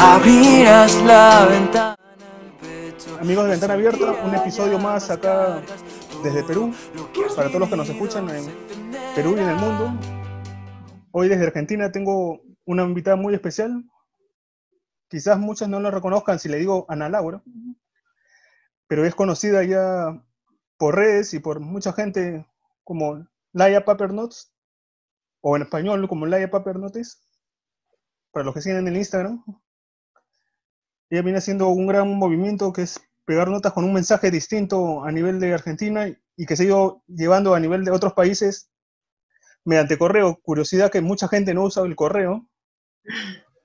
abrirás la ventana. Amigos de Ventana Abierta, un episodio más acá desde Perú, para todos los que nos escuchan en Perú y en el mundo. Hoy desde Argentina tengo una invitada muy especial. Quizás muchos no la reconozcan si le digo Ana Laura, pero es conocida ya por redes y por mucha gente como Laia Papernotes, o en español como Laia Papernotes, para los que siguen en el Instagram. Ella viene haciendo un gran movimiento que es pegar notas con un mensaje distinto a nivel de Argentina y que se ha ido llevando a nivel de otros países mediante correo. Curiosidad que mucha gente no usa el correo,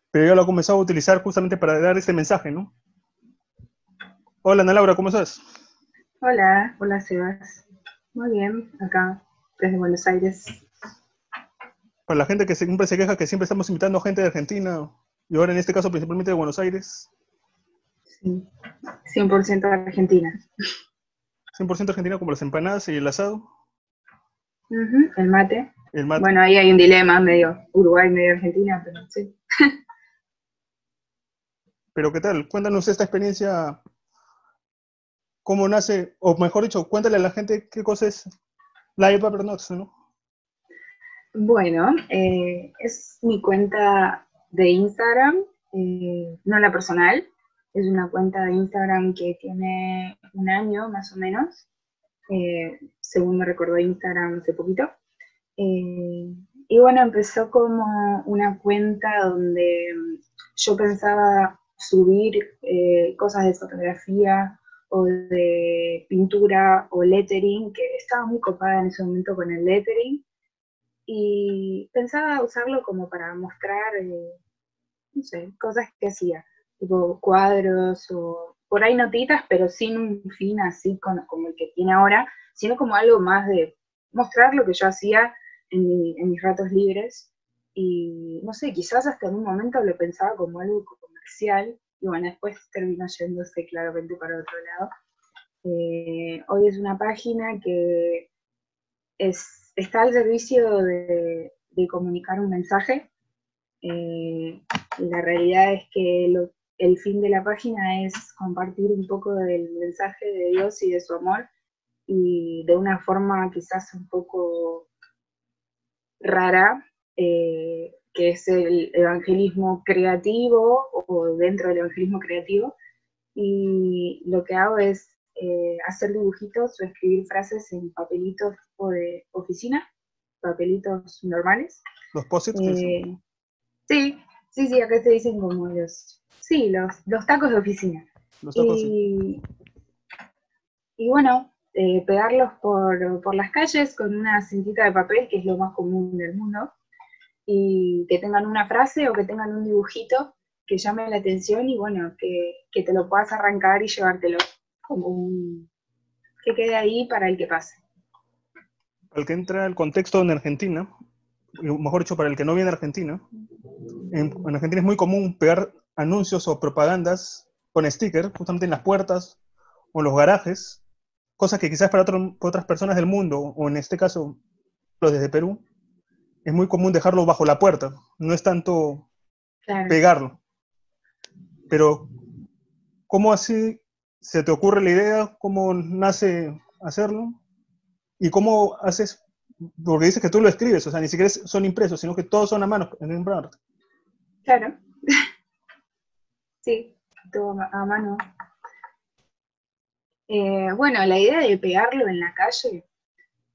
pero ella lo ha comenzado a utilizar justamente para dar este mensaje, ¿no? Hola Ana Laura, ¿cómo estás? Hola, hola Sebas. Muy bien, acá, desde Buenos Aires. Para la gente que siempre se queja que siempre estamos invitando a gente de Argentina, y ahora en este caso principalmente de Buenos Aires. Sí, 100% Argentina. 100% Argentina como las empanadas y el asado. El mate. El mate. Bueno, ahí hay un dilema, medio Uruguay, medio Argentina, pero sí. Pero ¿qué tal? Cuéntanos esta experiencia, cómo nace, o mejor dicho, cuéntale a la gente qué cosa es la IPA Pernox, ¿no? Bueno, eh, es mi cuenta de Instagram, eh, no la personal, es una cuenta de Instagram que tiene un año más o menos, eh, según me recordó Instagram hace poquito. Eh, y bueno, empezó como una cuenta donde mm, yo pensaba subir eh, cosas de fotografía o de pintura o lettering, que estaba muy copada en ese momento con el lettering, y pensaba usarlo como para mostrar, eh, no sé, cosas que hacía, tipo cuadros o por ahí notitas, pero sin un fin así con- como el que tiene ahora, sino como algo más de mostrar lo que yo hacía en, mi- en mis ratos libres. Y no sé, quizás hasta en un momento lo pensaba como algo comercial, y bueno, después terminó yéndose claramente para otro lado. Eh, hoy es una página que es, está al servicio de, de comunicar un mensaje. Eh, la realidad es que lo- el fin de la página es compartir un poco del mensaje de Dios y de su amor y de una forma quizás un poco rara, eh, que es el evangelismo creativo o dentro del evangelismo creativo. Y lo que hago es eh, hacer dibujitos o escribir frases en papelitos tipo de oficina, papelitos normales. Los posits. Eh, sí, sí, sí, acá se dicen como los, sí, los, los tacos de oficina. los tacos, sí. Y, y bueno, eh, pegarlos por, por las calles con una cintita de papel, que es lo más común del mundo, y que tengan una frase o que tengan un dibujito que llame la atención y bueno, que, que te lo puedas arrancar y llevártelo como un... que quede ahí para el que pase. Para el que entra al contexto en Argentina, mejor dicho, para el que no viene a Argentina, en, en Argentina es muy común pegar anuncios o propagandas con sticker, justamente en las puertas o en los garajes, cosas que quizás para, otro- para otras personas del mundo, o en este caso, los desde Perú, es muy común dejarlo bajo la puerta, no es tanto Claro. pegarlo. Pero, ¿cómo así se te ocurre la idea? ¿Cómo nace hacerlo? ¿Y cómo haces? Porque dices que tú lo escribes, o sea, ni siquiera son impresos, sino que todos son a mano en un. Claro. sí, todo a mano. Eh, bueno, la idea de pegarlo en la calle,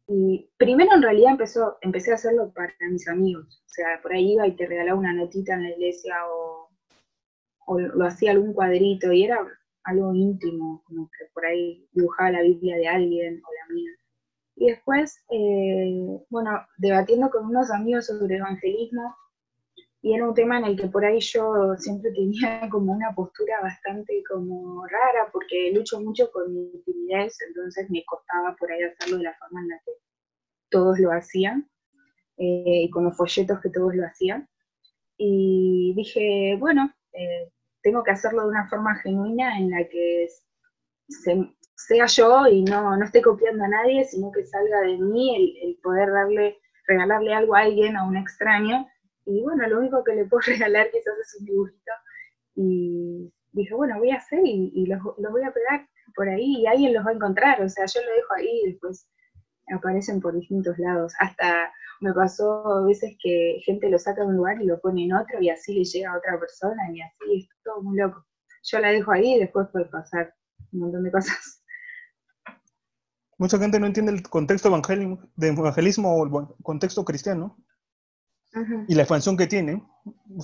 y primero en realidad empezó, empecé a hacerlo para mis amigos. O sea, por ahí iba y te regalaba una notita en la iglesia o, o lo hacía algún cuadrito y era algo íntimo, como que por ahí dibujaba la Biblia de alguien o la mía. Y después, eh, bueno, debatiendo con unos amigos sobre evangelismo, y era un tema en el que por ahí yo siempre tenía como una postura bastante como rara, porque lucho mucho con mi timidez, entonces me costaba por ahí hacerlo de la forma en la que todos lo hacían, eh, y con los folletos que todos lo hacían. Y dije, bueno, eh, tengo que hacerlo de una forma genuina en la que se- sea yo y no, no esté copiando a nadie, sino que salga de mí el, el poder darle, regalarle algo a alguien, a un extraño. Y bueno, lo único que le puedo regalar quizás es un dibujito. y dije, bueno, voy a hacer y, los, voy a pegar por ahí y alguien los va a encontrar, o sea, yo lo dejo ahí y después aparecen por distintos lados. Hasta me pasó a veces que gente lo saca de un lugar y lo pone en otro y así le llega a otra persona y así es todo muy loco. Yo la dejo ahí y después puede pasar un montón de cosas. Mucha gente no entiende el contexto de evangelismo o el contexto cristiano y la expansión que tiene.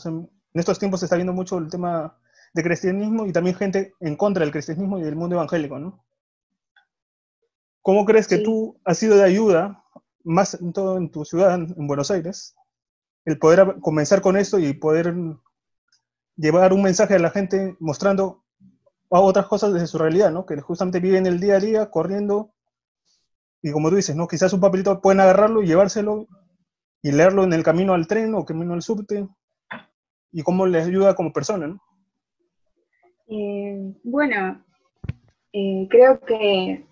en estos tiempos se está viendo mucho el tema de cristianismo y también gente en contra del cristianismo y del mundo evangélico, ¿no? ¿Cómo crees que tú has sido de ayuda, más en todo en tu ciudad, en Buenos Aires, el poder comenzar con esto y poder llevar un mensaje a la gente mostrando otras cosas desde su realidad, ¿no? Que justamente viven el día a día corriendo y como tú dices, ¿no? Quizás un papelito pueden agarrarlo y llevárselo y leerlo en el camino al tren o camino al subte y cómo les ayuda como persona. Eh, bueno, eh, creo que,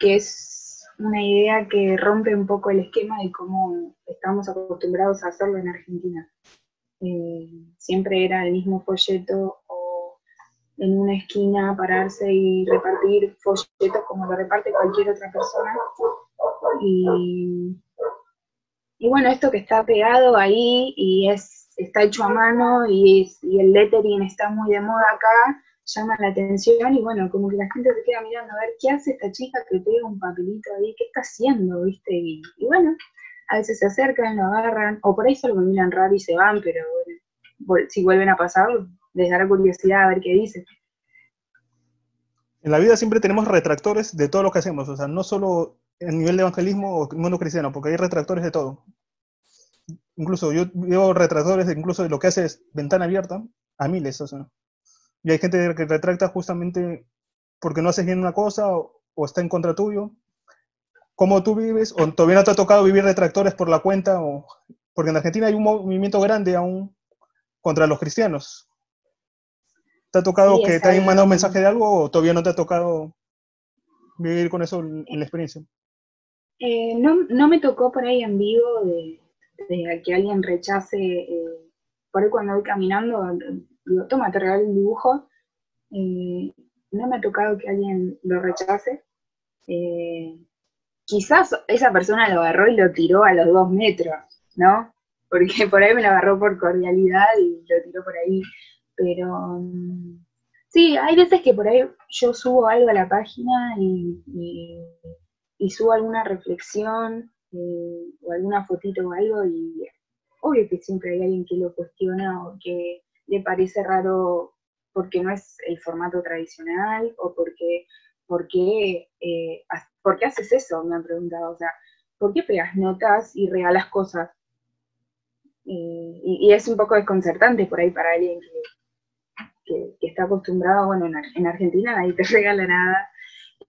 es una idea que rompe un poco el esquema de cómo estamos acostumbrados a hacerlo en Argentina. Eh, siempre era el mismo folleto o en una esquina pararse y repartir folletos como lo reparte cualquier otra persona. Y y bueno, esto que está pegado ahí y es, está hecho a mano y, el lettering está muy de moda acá, llama la atención y bueno, como que la gente se queda mirando a ver qué hace esta chica que pega un papelito ahí, qué está haciendo, ¿viste? Y, bueno, a veces se acercan, lo agarran, o por ahí solo me miran raro y se van, pero bueno, si vuelven a pasar, les dará curiosidad a ver qué dice. En la vida siempre tenemos retractores de todo lo que hacemos, o sea, no solo a nivel de evangelismo o mundo cristiano, porque hay retractores de todo. Incluso yo veo retractores de, incluso de lo que hace es ventana abierta a miles, o sea. Y hay gente que retracta justamente porque no haces bien una cosa o, está en contra tuyo. ¿Cómo tú vives? ¿O todavía no te ha tocado vivir retractores por la cuenta? O, porque en Argentina hay un movimiento grande aún contra los cristianos. ¿Te ha tocado que te hayan mandado un mensaje de algo o todavía no te ha tocado vivir con eso en la experiencia? Eh, no, no, me tocó por ahí en vivo de, que alguien rechace, eh, por ahí cuando voy caminando, digo, toma, te regalo un dibujo. Eh, no me ha tocado que alguien lo rechace. quizás esa persona lo agarró y lo tiró a los dos metros, ¿no? Porque por ahí me lo agarró por cordialidad y lo tiró por ahí. Pero mm, sí, hay veces que por ahí yo subo algo a la página y subo alguna reflexión eh, o alguna fotito o algo y obvio que siempre hay alguien que lo cuestiona o que le parece raro porque no es el formato tradicional o porque, porque, eh, ¿por qué haces eso? Me han preguntado, o sea, ¿por qué pegas notas y regalas cosas? Eh, y, es un poco desconcertante por ahí para alguien que, que, está acostumbrado, bueno, en, en Argentina nadie te regala nada,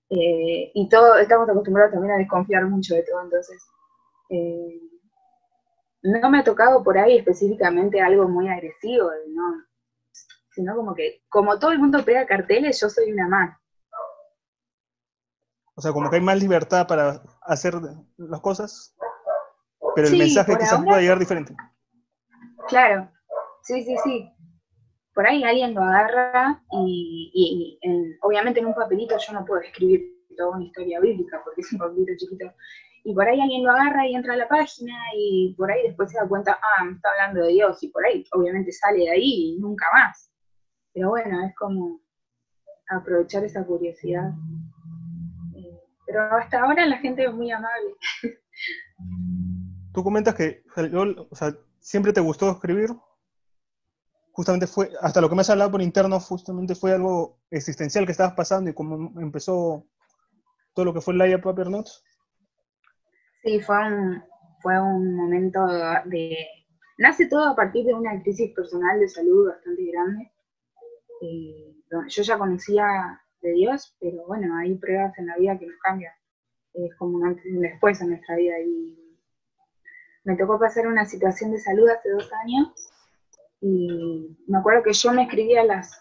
eh, y todo, estamos acostumbrados también a desconfiar mucho de todo, entonces eh, no me ha tocado por ahí específicamente algo muy agresivo, ¿no? sino como que, como todo el mundo pega carteles, yo soy una más. O sea, como que hay más libertad para hacer las cosas, pero el mensaje quizás pueda llegar diferente. Claro, sí, sí, sí por ahí alguien lo agarra y, obviamente en un papelito yo no puedo escribir toda una historia bíblica porque es un papelito chiquito. Y por ahí alguien lo agarra y entra a la página y por ahí después se da cuenta, ah, me está hablando de Dios y por ahí obviamente sale de ahí y nunca más. Pero bueno, es como aprovechar esa curiosidad. Eh, pero hasta ahora la gente es muy amable. Tú comentas que siempre te gustó escribir, justamente fue, hasta lo que me has hablado por interno, justamente fue algo existencial que estabas pasando y cómo empezó todo lo que fue el Laia Paper Notes. Sí, fue un, fue un momento de... Nace todo a partir de una crisis personal de salud bastante grande. Yo ya conocía de Dios, pero bueno, hay pruebas en la vida que nos cambian. Es como un antes y un después en nuestra vida. Y me tocó pasar una situación de salud hace dos años y me acuerdo que yo me escribía las,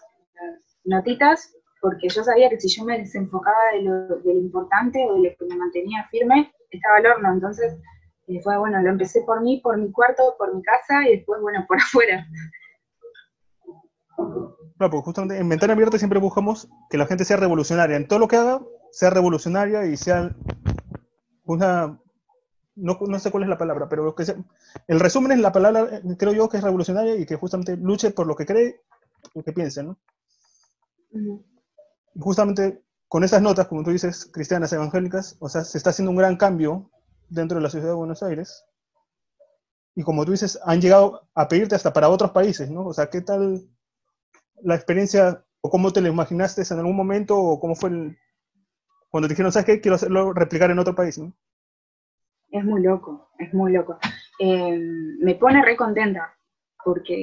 notitas porque yo sabía que si yo me desenfocaba de lo, importante o de lo que me mantenía firme, estaba al horno. Entonces, eh, fue bueno, lo empecé por mí, por mi cuarto, por mi casa y después, bueno, por afuera. Claro, porque justamente en Ventana Abierta siempre buscamos que la gente sea revolucionaria. En todo lo que haga, sea revolucionaria y sea una... No, no sé cuál es la palabra, pero que el resumen es la palabra, creo yo, que es revolucionaria y que justamente luche por lo que cree y que piense, ¿no? Justamente con esas notas, como tú dices, cristianas, evangélicas, o sea, se está haciendo un gran cambio dentro de la ciudad de Buenos Aires. Y como tú dices, han llegado a pedirte hasta para otros países, ¿no? O sea, ¿qué tal la experiencia o cómo te lo imaginaste en algún momento o cómo fue el, cuando te dijeron, ¿sabes qué? Quiero hacerlo, replicar en otro país, ¿no? Es muy loco, es muy loco. Eh, me pone re contenta porque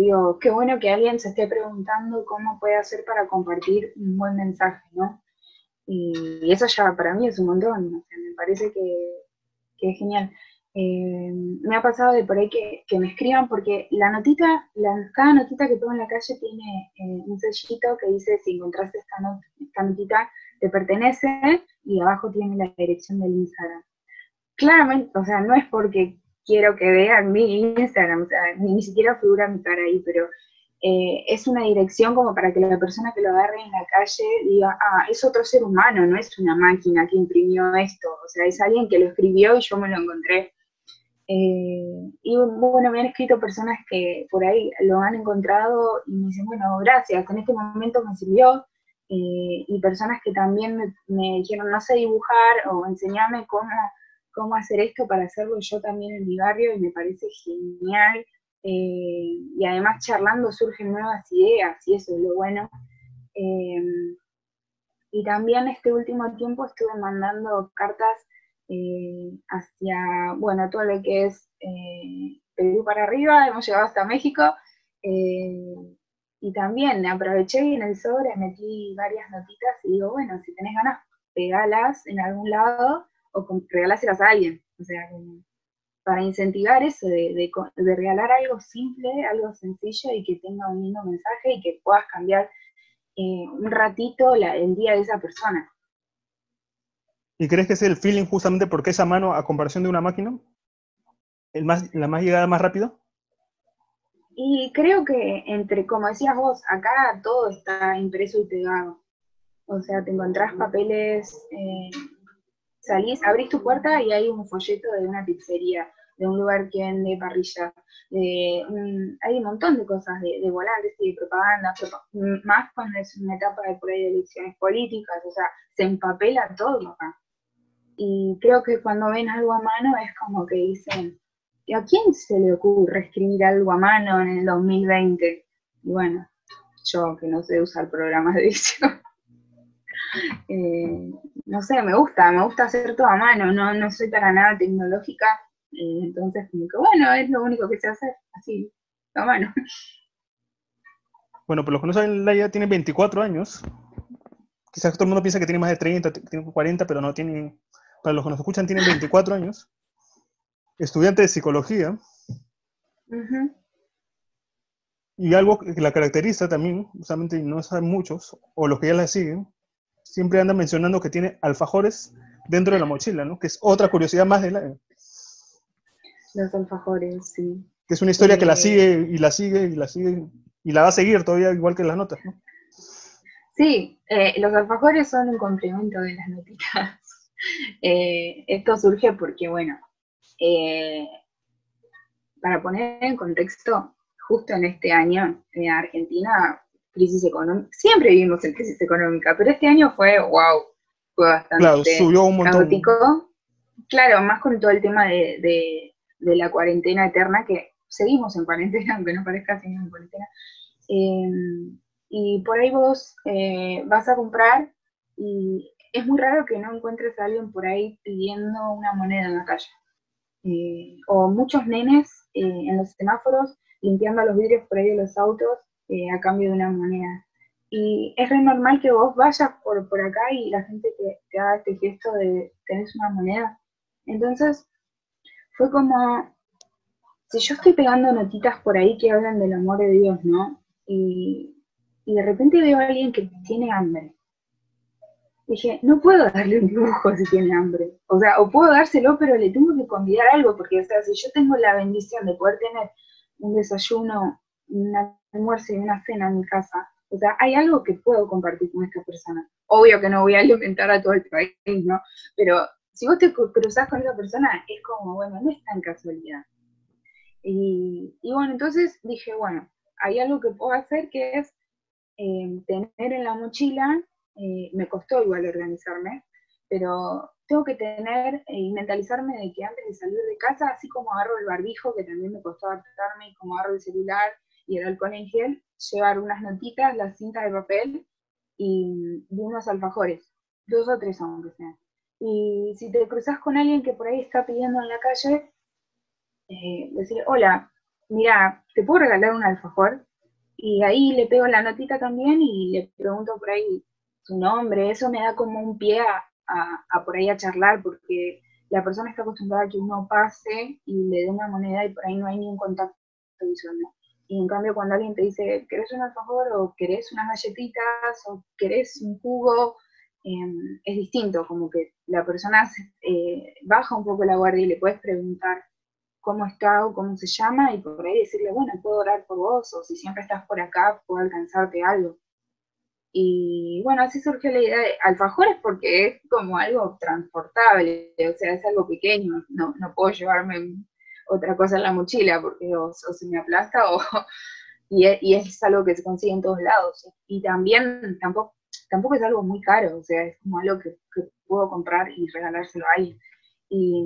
digo, qué bueno que alguien se esté preguntando cómo puede hacer para compartir un buen mensaje, ¿no? Y, eso ya para mí es un montón, o sea, me parece que, que es genial. Eh, me ha pasado de por ahí que, me escriban porque la notita, la, cada notita que pongo en la calle tiene eh, un sellito que dice si encontraste esta, esta notita te pertenece y abajo tiene la dirección del Instagram. Claramente, o sea, no es porque quiero que vean mi Instagram, o sea, ni, siquiera figura mi cara ahí, pero eh, es una dirección como para que la persona que lo agarre en la calle diga, ah, es otro ser humano, no es una máquina que imprimió esto, o sea, es alguien que lo escribió y yo me lo encontré eh, y bueno, me han escrito personas que por ahí lo han encontrado y me dicen, bueno, gracias, en este momento me sirvió. Eh, y personas que también me, dijeron, no sé dibujar o enseñarme cómo, cómo hacer esto para hacerlo yo también en mi barrio y me parece genial. Eh, y además charlando surgen nuevas ideas y eso es lo bueno. y también este último tiempo estuve mandando cartas eh, hacia, bueno, todo lo que es eh, Perú para arriba, hemos llegado hasta México, eh, y también aproveché y en el sobre metí varias notitas y digo, bueno, si tenés ganas, pegalas en algún lado o regaláselas a alguien, o sea, para incentivar eso, de, de, regalar algo simple, algo sencillo y que tenga un lindo mensaje y que puedas cambiar un ratito el día de esa persona. ¿Y crees que es el feeling justamente porque esa mano a comparación de una máquina? El más, ¿La más llegada más rápido? Y creo que entre, como decías vos, acá todo está impreso y pegado. O sea, te encontrás papeles, eh, salís, abrís tu puerta y hay un folleto de una pizzería, de un lugar que vende parrilla, hay un montón de cosas, de, volantes y de propaganda, más cuando es una etapa de por ahí de elecciones políticas, o sea, se empapela todo acá. Y creo que cuando ven algo a mano es como que dicen, ¿a quién se le ocurre escribir algo a mano en el 2020? Y bueno, yo que no sé usar programas de edición. Eh, no sé, me gusta, me gusta hacer todo a mano, no, no soy para nada tecnológica, eh, entonces como que bueno, es lo único que sé hacer, así, a mano. Bueno, por los que no saben, Laia tiene 24 años. Quizás todo el mundo piensa que tiene más de 30, tiene 40, pero no tiene para los que nos escuchan, tienen 24 años, estudiante de psicología. Y algo que la caracteriza también, justamente no saben muchos, o los que ya la siguen, siempre andan mencionando que tiene alfajores dentro de la mochila, ¿no? Que es otra curiosidad más de la... Los alfajores, sí. Que es una historia que la eh, sigue y la sigue y la sigue y la va a seguir todavía igual que las notas, ¿no? Sí, eh, los alfajores son un complemento de las notitas. Eh, esto surge porque, bueno, para poner en contexto, justo en este año en Argentina, crisis económica, siempre vivimos en crisis económica, pero este año fue, wow, fue bastante claro, subió un montón. caótico. Claro, más con todo el tema de, la cuarentena eterna, que seguimos en cuarentena, aunque no parezca seguimos en cuarentena. Eh, y por ahí vos vas a comprar y es muy raro que no encuentres a alguien por ahí pidiendo una moneda en la calle. Eh, o muchos nenes eh, en los semáforos limpiando los vidrios por ahí de los autos eh, a cambio de una moneda. Y es re normal que vos vayas por, por acá y la gente te, haga este gesto de tenés una moneda. Entonces, fue como, si yo estoy pegando notitas por ahí que hablan del amor de Dios, ¿no? Y, y de repente veo a alguien que tiene hambre dije, no puedo darle un dibujo si tiene hambre. O sea, o puedo dárselo, pero le tengo que convidar algo, porque, o sea, si yo tengo la bendición de poder tener un desayuno, un almuerzo y una cena en mi casa, O sea, hay algo que puedo compartir con esta persona. Obvio que no voy a alimentar a todo el país, ¿no? Pero si vos te cruzás con esa persona, es como, bueno, no es tan casualidad. Y, bueno, entonces dije, bueno, hay algo que puedo hacer que es eh, tener en la mochila, eh, me costó igual organizarme, pero tengo que tener y mentalizarme de que antes de salir de casa, así como agarro el barbijo, que también me costó adaptarme, y como agarro el celular y el alcohol en gel, llevar unas notitas, la cinta de papel y, unos alfajores, dos o tres aunque sean. Y si te cruzas con alguien que por ahí está pidiendo en la calle, eh, decir, hola, mira, ¿te puedo regalar un alfajor? Y ahí le pego la notita también y le pregunto por ahí su nombre, eso me da como un pie a, por ahí a charlar, porque la persona está acostumbrada a que uno pase y le dé una moneda y por ahí no hay ningún contacto visual. Y en cambio cuando alguien te dice, ¿querés un alfajor o querés unas galletitas o querés un jugo? Em, es distinto, como que la persona eh, baja un poco la guardia y le puedes preguntar cómo está o cómo se llama y por ahí decirle, bueno, puedo orar por vos o si siempre estás por acá, puedo alcanzarte algo. Y bueno, así surgió la idea de alfajores porque es como algo transportable, o sea, es algo pequeño, no, no puedo llevarme otra cosa en la mochila porque o, se me aplasta o... Y es, algo que se consigue en todos lados. Y también tampoco, tampoco es algo muy caro, o sea, es como algo que, puedo comprar y regalárselo a alguien. Y,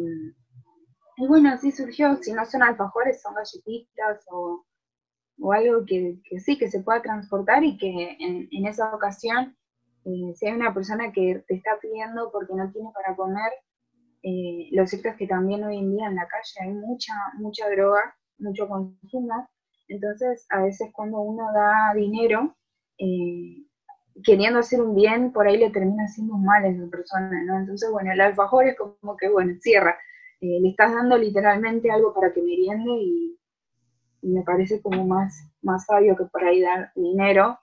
y bueno, así surgió, si no son alfajores, son galletitas o, algo que, sí, que se pueda transportar y que en, esa ocasión, eh, si hay una persona que te está pidiendo porque no tiene para comer, eh, lo cierto es que también hoy en día en la calle hay mucha, mucha droga, mucho consumo, entonces a veces cuando uno da dinero, eh, queriendo hacer un bien, por ahí le termina haciendo un mal a esa persona, ¿no? Entonces, bueno, el alfajor es como que, bueno, cierra, eh, le estás dando literalmente algo para que meriende y, y, me parece como más, más sabio que por ahí dar dinero,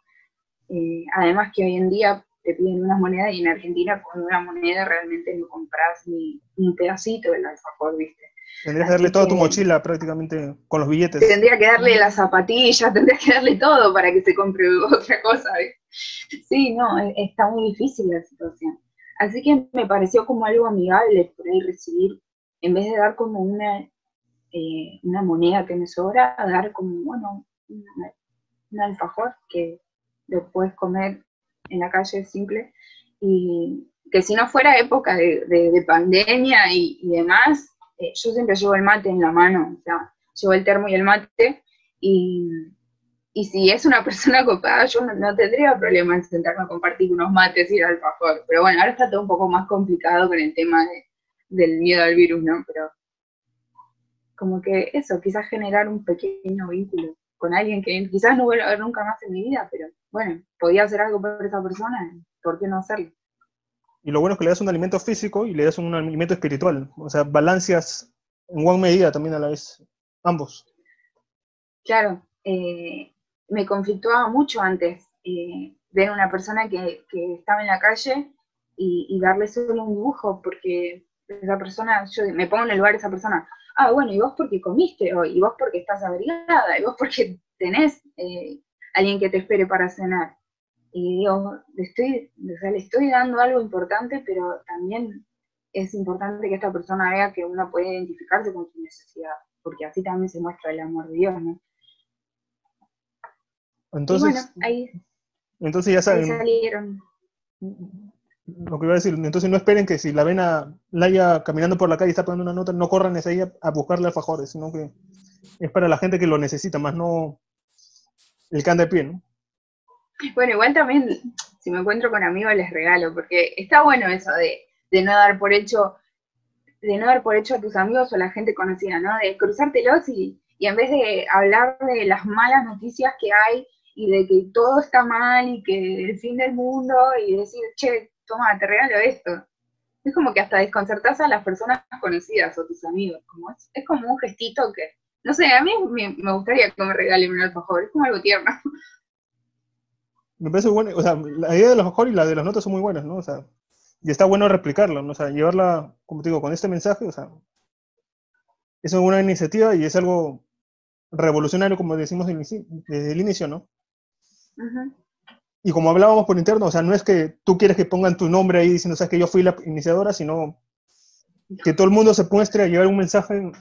además que hoy en día te piden una moneda y en Argentina con una moneda realmente no compras ni, un pedacito del alfajor, ¿viste? Tendrías que darle toda tu mochila prácticamente con los billetes. Tendría que darle las zapatillas, tendría que darle todo para que se compre otra cosa. Sí, no, e, está muy difícil la situación. Así que me pareció como algo amigable por ahí recibir, en vez de dar como una, eh, una moneda que me sobra, dar como, bueno, un alfajor que lo puedes comer en la calle simple, y que si no fuera época de, pandemia y, demás, eh, yo siempre llevo el mate en la mano, o sea, llevo el termo y el mate, y, si es una persona copada, yo no, tendría problema en sentarme a compartir unos mates y ir al alfajor, pero bueno, ahora está todo un poco más complicado con el tema del miedo al virus, ¿no? Pero como que eso, quizás generar un pequeño vínculo con alguien que quizás no vuelva a ver nunca más en mi vida, pero bueno, podía hacer algo por esa persona, ¿por qué no hacerlo? Y lo bueno es que le das un alimento físico y le das un alimento espiritual, o sea, balanceas en buena medida también a la vez, ambos. Claro, eh, me conflictuaba mucho antes eh, ver una persona que, estaba en la calle y, darle solo un dibujo, porque esa persona, yo me pongo en el lugar de esa persona, ah, bueno, y vos porque comiste hoy, y vos porque estás abrigada, y vos porque tenés eh, alguien que te espere para cenar. Y digo, le estoy, le estoy dando algo importante, pero también es importante que esta persona vea que uno puede identificarse con su necesidad, porque así también se muestra el amor de Dios, ¿no? Entonces, bueno, ahí, entonces ya saben. salieron. Lo que iba a decir, entonces no esperen que si la ven a Laia caminando por la calle y está poniendo una nota, no corran esa a buscarle alfajores, sino que es para la gente que lo necesita, más no el can de pie, ¿no? Bueno, igual también, si me encuentro con amigos les regalo, porque está bueno eso de, no dar por hecho, de no dar por hecho a tus amigos o a la gente conocida, ¿no? De cruzártelos y, y en vez de hablar de las malas noticias que hay y de que todo está mal y que el fin del mundo y decir, che, toma, te regalo esto. Es como que hasta desconcertás a las personas conocidas o tus amigos. Como es, es como un gestito que, no sé, a mí me, gustaría que me regalen un alfajor, es como algo tierno. Me parece bueno, o sea, la idea del alfajor y la de las notas son muy buenas, ¿no? O sea, y está bueno replicarla, ¿no? O sea, llevarla, como te digo, con este mensaje, o sea, es una iniciativa y es algo revolucionario, como decimos desde el inicio, ¿no? y como hablábamos por interno, o sea, no es que tú quieres que pongan tu nombre ahí diciendo, sabes que yo fui la iniciadora, sino que todo el mundo se muestre a llevar un mensaje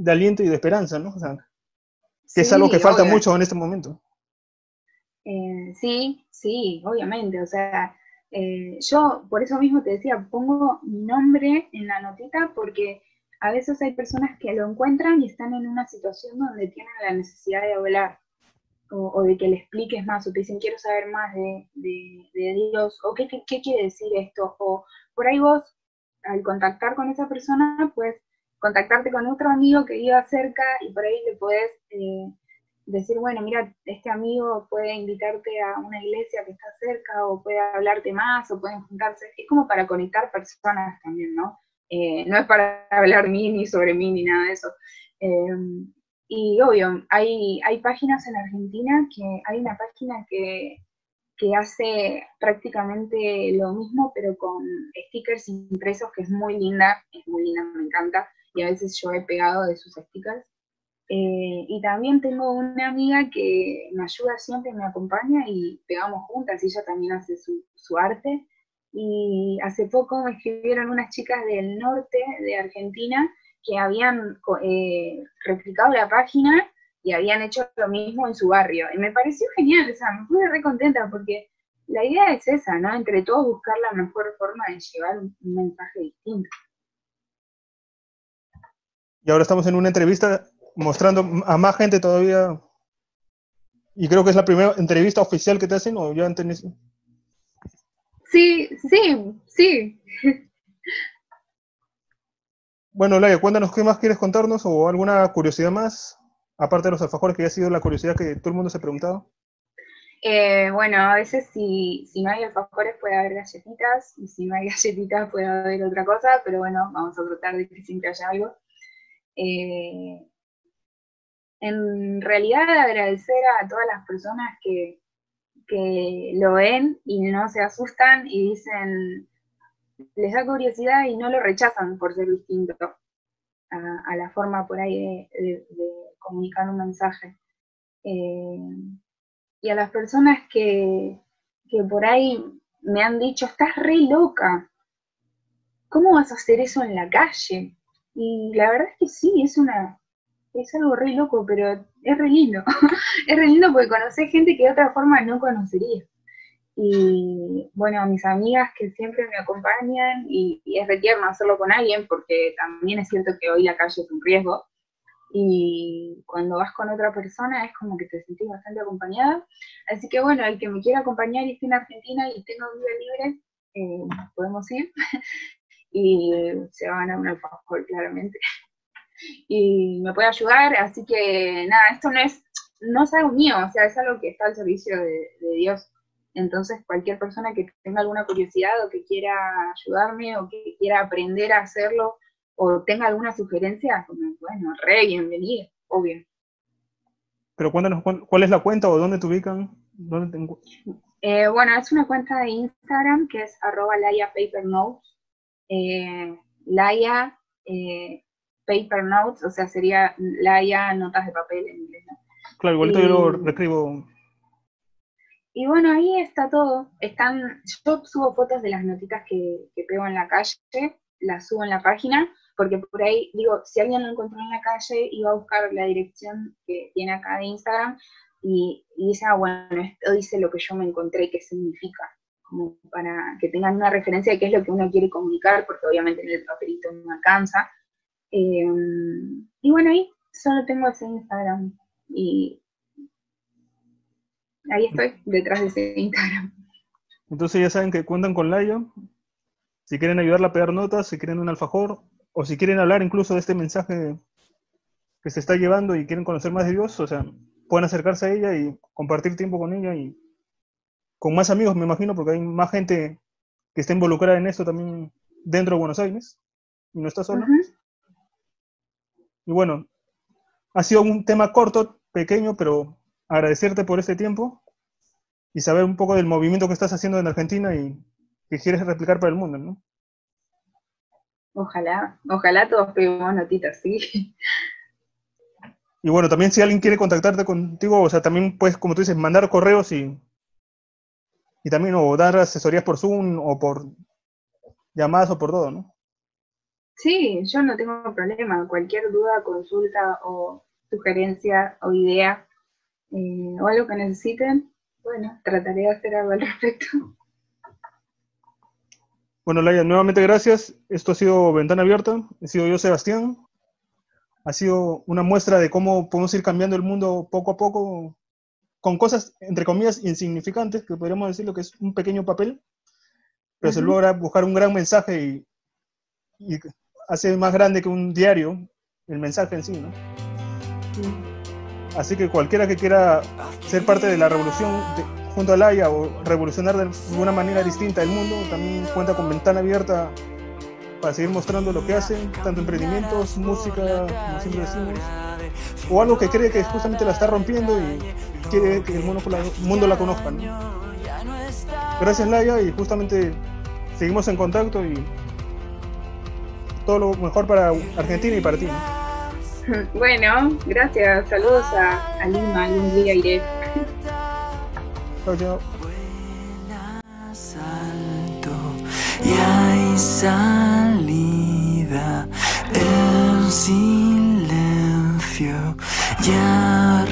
de aliento y de esperanza, ¿no? O sea, que es algo que falta mucho en este momento. Eh, sí, sí, obviamente. O sea, eh, yo por eso mismo te decía, pongo mi nombre en la notita porque a veces hay personas que lo encuentran y están en una situación donde tienen la necesidad de hablar o, de que le expliques más o te dicen quiero saber más de, Dios o qué, qué, quiere decir esto o por ahí vos al contactar con esa persona pues contactarte con otro amigo que viva cerca y por ahí le puedes eh, decir, bueno, mira, este amigo puede invitarte a una iglesia que está cerca o puede hablarte más o pueden juntarse. Es como para conectar personas también, ¿no? Eh, no es para hablar mí ni sobre mí ni nada de eso. Eh, y obvio, hay, hay páginas en Argentina que hay una página que, que hace prácticamente lo mismo, pero con stickers impresos, que es muy linda, es muy linda, me encanta, y a veces yo he pegado de sus stickers. Eh, y también tengo una amiga que me ayuda siempre, me acompaña y pegamos juntas, ella también hace su, su arte. Y hace poco me escribieron unas chicas del norte de Argentina que habían eh, replicado la página y habían hecho lo mismo en su barrio. Y me pareció genial, o sea, me pude re contenta porque la idea es esa, ¿no? Entre todos buscar la mejor forma de llevar un mensaje distinto. Y ahora estamos en una entrevista mostrando a más gente todavía. Y creo que es la primera entrevista oficial que te hacen, ¿o ya antes? Sí, sí, sí. Bueno, Laia, cuéntanos qué más quieres contarnos o alguna curiosidad más, aparte de los alfajores, que ya ha sido la curiosidad que todo el mundo se ha preguntado. Eh, bueno, a veces si, si no hay alfajores puede haber galletitas, y si no hay galletitas puede haber otra cosa, pero bueno, vamos a tratar de que siempre haya algo. Eh, en realidad agradecer a todas las personas que, lo ven y no se asustan y dicen, les da curiosidad y no lo rechazan por ser distinto a, la forma por ahí de, comunicar un mensaje. Eh, y a las personas que, que por ahí me han dicho, estás re loca, ¿cómo vas a hacer eso en la calle? Y la verdad es que sí, es una, es algo re loco, pero es re lindo. es re lindo porque conocer gente que de otra forma no conocería. Y bueno, mis amigas que siempre me acompañan, y, es re tierno hacerlo con alguien, porque también es cierto que hoy la calle es un riesgo. Y cuando vas con otra persona es como que te sentís bastante acompañada. Así que bueno, el que me quiera acompañar y esté en Argentina y tenga un día libre, eh, podemos ir. y se va a ganar un alfajor, claramente. Y me puede ayudar, así que nada, esto no es, no es algo mío, o sea, es algo que está al servicio de, Dios. Entonces, cualquier persona que tenga alguna curiosidad o que quiera ayudarme o que quiera aprender a hacerlo o tenga alguna sugerencia, bueno, re bienvenido, obvio. Pero cuéntanos, ¿cuál es la cuenta o dónde te ubican? ¿Dónde eh, bueno, es una cuenta de Instagram que es arroba Notes eh, Laia eh, Paper Notes, o sea, sería Laia Notas de papel en inglés. Claro, igual yo lo reescribo. Y bueno, ahí está todo. Están, yo subo fotos de las notitas que, que pego en la calle, las subo en la página, porque por ahí, digo, si alguien lo encontró en la calle, iba a buscar la dirección que tiene acá de Instagram y, y dice, ah, bueno, esto dice lo que yo me encontré, qué significa como para que tengan una referencia de qué es lo que uno quiere comunicar, porque obviamente en el papelito no alcanza. Eh, y bueno, ahí solo tengo ese Instagram y ahí estoy, detrás de ese Instagram. Entonces ya saben que cuentan con Laia. Si quieren ayudarla a pegar notas, si quieren un alfajor, o si quieren hablar incluso de este mensaje que se está llevando y quieren conocer más de Dios, o sea, pueden acercarse a ella y compartir tiempo con ella y con más amigos, me imagino, porque hay más gente que está involucrada en esto también dentro de Buenos Aires y no está sola. Y bueno, ha sido un tema corto, pequeño, pero agradecerte por este tiempo y saber un poco del movimiento que estás haciendo en Argentina y que quieres replicar para el mundo, ¿no? Ojalá, ojalá todos peguemos notitas, sí. Y bueno, también si alguien quiere contactarte contigo, o sea, también puedes, como tú dices, mandar correos y y también o dar asesorías por Zoom o por llamadas o por todo, ¿no? Sí, yo no tengo problema. Cualquier duda, consulta o sugerencia o idea eh, o algo que necesiten, bueno, trataré de hacer algo al respecto. Bueno, Laia, nuevamente gracias. Esto ha sido Ventana Abierta. He sido yo, Sebastián. Ha sido una muestra de cómo podemos ir cambiando el mundo poco a poco con cosas, entre comillas, insignificantes, que podríamos decir lo que es un pequeño papel, pero se logra buscar un gran mensaje y, hace más grande que un diario el mensaje en sí, ¿no? Así que cualquiera que quiera ser parte de la revolución junto a Laia o revolucionar de alguna manera distinta el mundo, también cuenta con ventana abierta para seguir mostrando lo que hacen, tanto emprendimientos, música, como siempre decimos, o algo que cree que justamente la está rompiendo y quiere que el mundo la, mundo la conozca. Gracias Laia y justamente seguimos en contacto y todo lo mejor para Argentina y para ti. Bueno, gracias. Saludos a, Lima, algún día iré. Chao, chao. Y hay salida en silencio. Ya